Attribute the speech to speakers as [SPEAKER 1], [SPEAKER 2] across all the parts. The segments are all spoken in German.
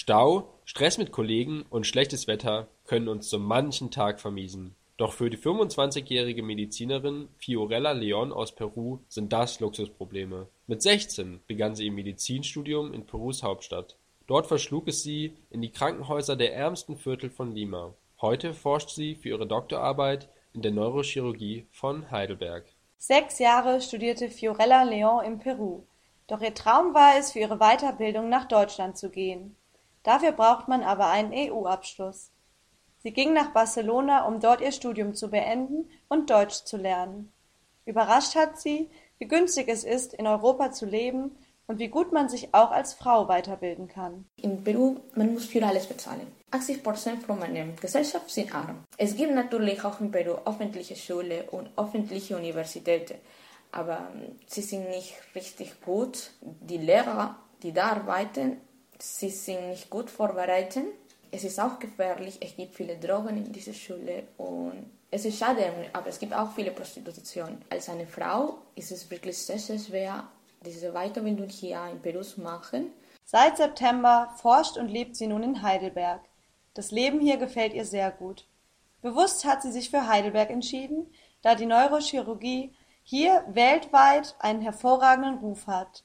[SPEAKER 1] Stau, Stress mit Kollegen und schlechtes Wetter können uns so manchen Tag vermiesen. Doch für die 25-jährige Medizinerin Fiorella Leon aus Peru sind das Luxusprobleme. Mit 16 begann sie ihr Medizinstudium in Perus Hauptstadt. Dort verschlug es sie in die Krankenhäuser der ärmsten Viertel von Lima. Heute forscht sie für ihre Doktorarbeit in der Neurochirurgie von Heidelberg.
[SPEAKER 2] Sechs Jahre studierte Fiorella Leon in Peru, doch ihr Traum war es, für ihre Weiterbildung nach Deutschland zu gehen. Dafür braucht man aber einen EU-Abschluss. Sie ging nach Barcelona, um dort ihr Studium zu beenden und Deutsch zu lernen. Überrascht hat sie, wie günstig es ist, in Europa zu leben und wie gut man sich auch als Frau weiterbilden kann.
[SPEAKER 3] In Peru, man muss für alles bezahlen. 80 Prozent von meiner Gesellschaft sind arm. Es gibt natürlich auch in Peru öffentliche Schulen und öffentliche Universitäten, aber sie sind nicht richtig gut. Die Lehrer, die da arbeiten, sie sind nicht gut vorbereitet. Es ist auch gefährlich, es gibt viele Drogen in dieser Schule und es ist schade, aber es gibt auch viele Prostitution. Als eine Frau ist es wirklich sehr, sehr schwer, diese Weiterbildung hier in Peru zu machen.
[SPEAKER 2] Seit September forscht und lebt sie nun in Heidelberg. Das Leben hier gefällt ihr sehr gut. Bewusst hat sie sich für Heidelberg entschieden, da die Neurochirurgie hier weltweit einen hervorragenden Ruf hat.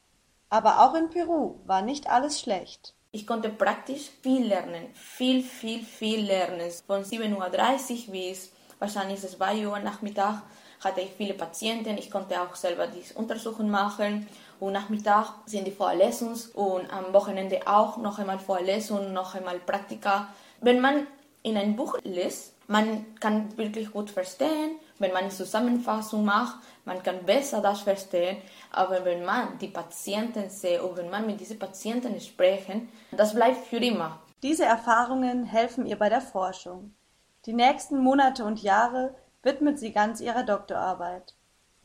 [SPEAKER 2] Aber auch in Peru war nicht alles schlecht.
[SPEAKER 3] Ich konnte praktisch viel lernen, viel, viel, viel lernen. Von 7.30 Uhr bis wahrscheinlich 2 Uhr Nachmittag hatte ich viele Patienten. Ich konnte auch selber die Untersuchungen machen. Und Nachmittag sind die Vorlesungen und am Wochenende auch noch einmal Vorlesungen, noch einmal Praktika. Wenn man in ein Buch liest, man kann wirklich gut verstehen, wenn man eine Zusammenfassung macht, man kann besser das verstehen, aber wenn man die Patienten sieht und wenn man mit diesen Patienten sprechen, das bleibt für immer.
[SPEAKER 2] Diese Erfahrungen helfen ihr bei der Forschung. Die nächsten Monate und Jahre widmet sie ganz ihrer Doktorarbeit.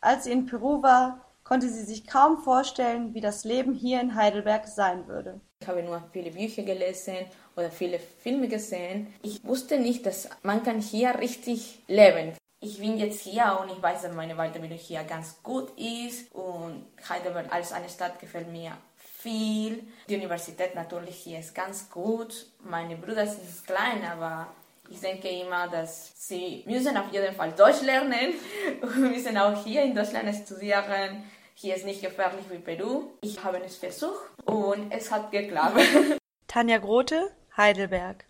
[SPEAKER 2] Als sie in Peru war, konnte sie sich kaum vorstellen, wie das Leben hier in Heidelberg sein würde.
[SPEAKER 3] Ich habe nur viele Bücher gelesen oder viele Filme gesehen. Ich wusste nicht, dass man kann hier richtig leben ich bin jetzt hier und ich weiß, dass meine Weiterbildung hier ganz gut ist und Heidelberg als eine Stadt gefällt mir viel. Die Universität natürlich hier ist ganz gut. Meine Brüder sind klein, aber ich denke immer, dass sie müssen auf jeden Fall Deutsch lernen und müssen auch hier in Deutschland studieren. Hier ist nicht gefährlich wie Peru. Ich habe es versucht und es hat geklappt.
[SPEAKER 2] Tanja Grote, Heidelberg.